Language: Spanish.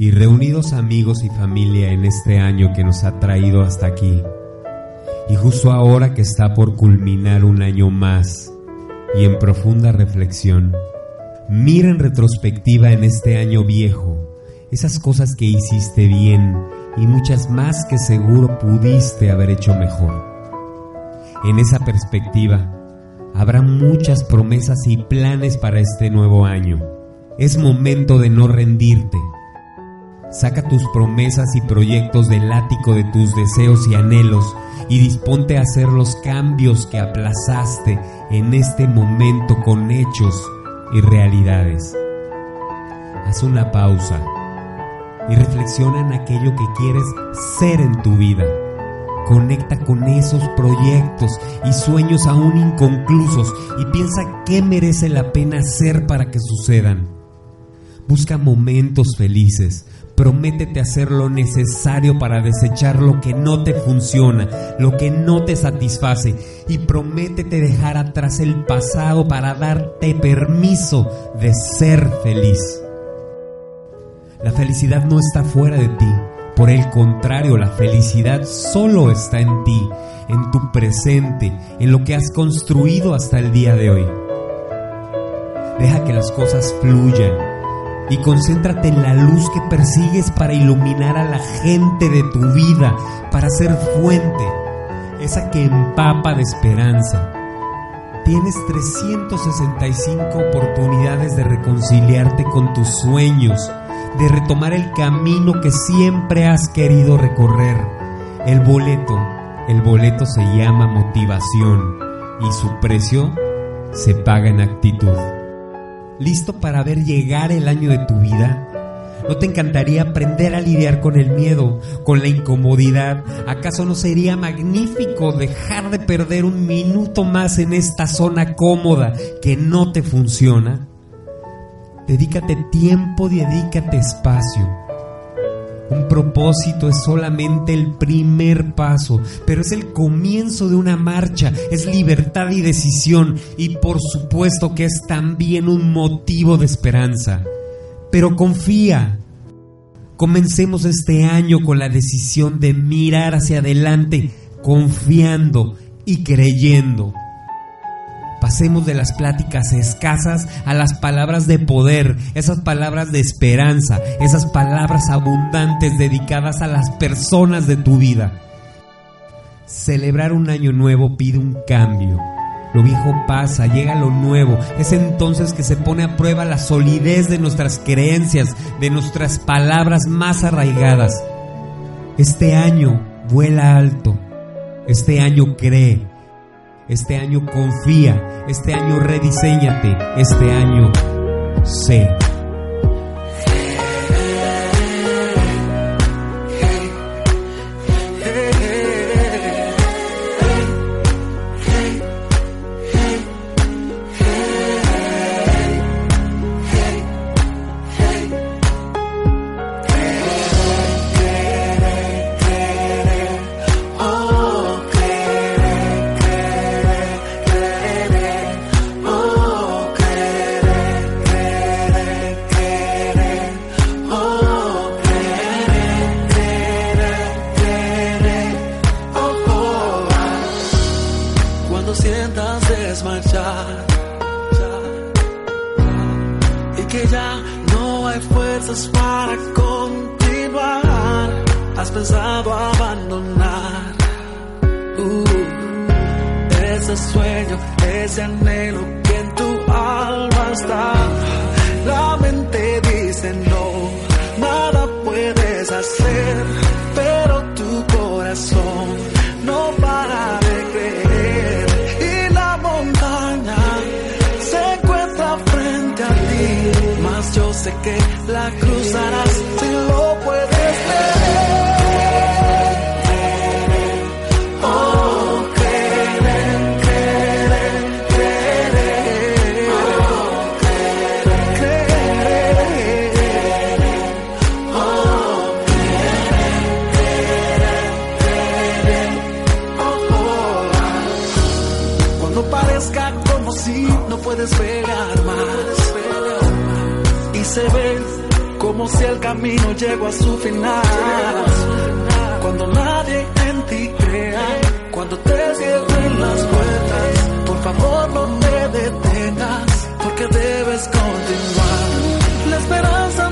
y reunidos amigos y familia en este año que nos ha traído hasta aquí, y justo ahora que está por culminar un año más, y en profunda reflexión, mira en retrospectiva en este año viejo esas cosas que hiciste bien y muchas más que seguro pudiste haber hecho mejor. En esa perspectiva, habrá muchas promesas y planes para este nuevo año. Es momento de no rendirte. Saca tus promesas y proyectos del ático de tus deseos y anhelos y disponte a hacer los cambios que aplazaste en este momento con hechos y realidades. Haz una pausa y reflexiona en aquello que quieres ser en tu vida. Conecta con esos proyectos y sueños aún inconclusos y piensa qué merece la pena hacer para que sucedan. Busca momentos felices. Prométete hacer lo necesario para desechar lo que no te funciona, lo que no te satisface y prométete dejar atrás el pasado para darte permiso de ser feliz. La felicidad no está fuera de ti. Por el contrario, la felicidad solo está en ti, en tu presente, en lo que has construido hasta el día de hoy. Deja que las cosas fluyan y concéntrate en la luz que persigues para iluminar a la gente de tu vida, para ser fuente, esa que empapa de esperanza. Tienes 365 oportunidades de reconciliarte con tus sueños, de retomar el camino que siempre has querido recorrer. El boleto, el boleto se llama motivación y su precio se paga en actitud. ¿Listo para ver llegar el año de tu vida? ¿No te encantaría aprender a lidiar con el miedo, con la incomodidad? ¿Acaso no sería magnífico dejar de perder un minuto más en esta zona cómoda que no te funciona? Dedícate tiempo, dedícate espacio. Un propósito es solamente el primer paso, pero es el comienzo de una marcha, es libertad y decisión y por supuesto que es también un motivo de esperanza. Pero confía. Comencemos este año con la decisión de mirar hacia adelante, confiando y creyendo. Pasemos de las pláticas escasas a las palabras de poder, esas palabras de esperanza, esas palabras abundantes dedicadas a las personas de tu vida. Celebrar un año nuevo pide un cambio. Lo viejo pasa, llega lo nuevo. Es entonces que se pone a prueba la solidez de nuestras creencias, de nuestras palabras más arraigadas. Este año vuela alto. Este año cree. Este año confía, este año rediseñate, este año sé. ya no hay fuerzas para continuar. Has pensado abandonar uh, ese sueño, ese anhelo que en tu alma está. La la cruzarás si lo puedes creer. Oh, creer, creer, creer. Oh, creer, oh, creer, oh, oh. Cuando parezca como si no puedes pegarme se ve como si el camino llegó a su final. Cuando nadie en ti crea, cuando te cierren las puertas, por favor no te detengas, porque debes continuar. La esperanza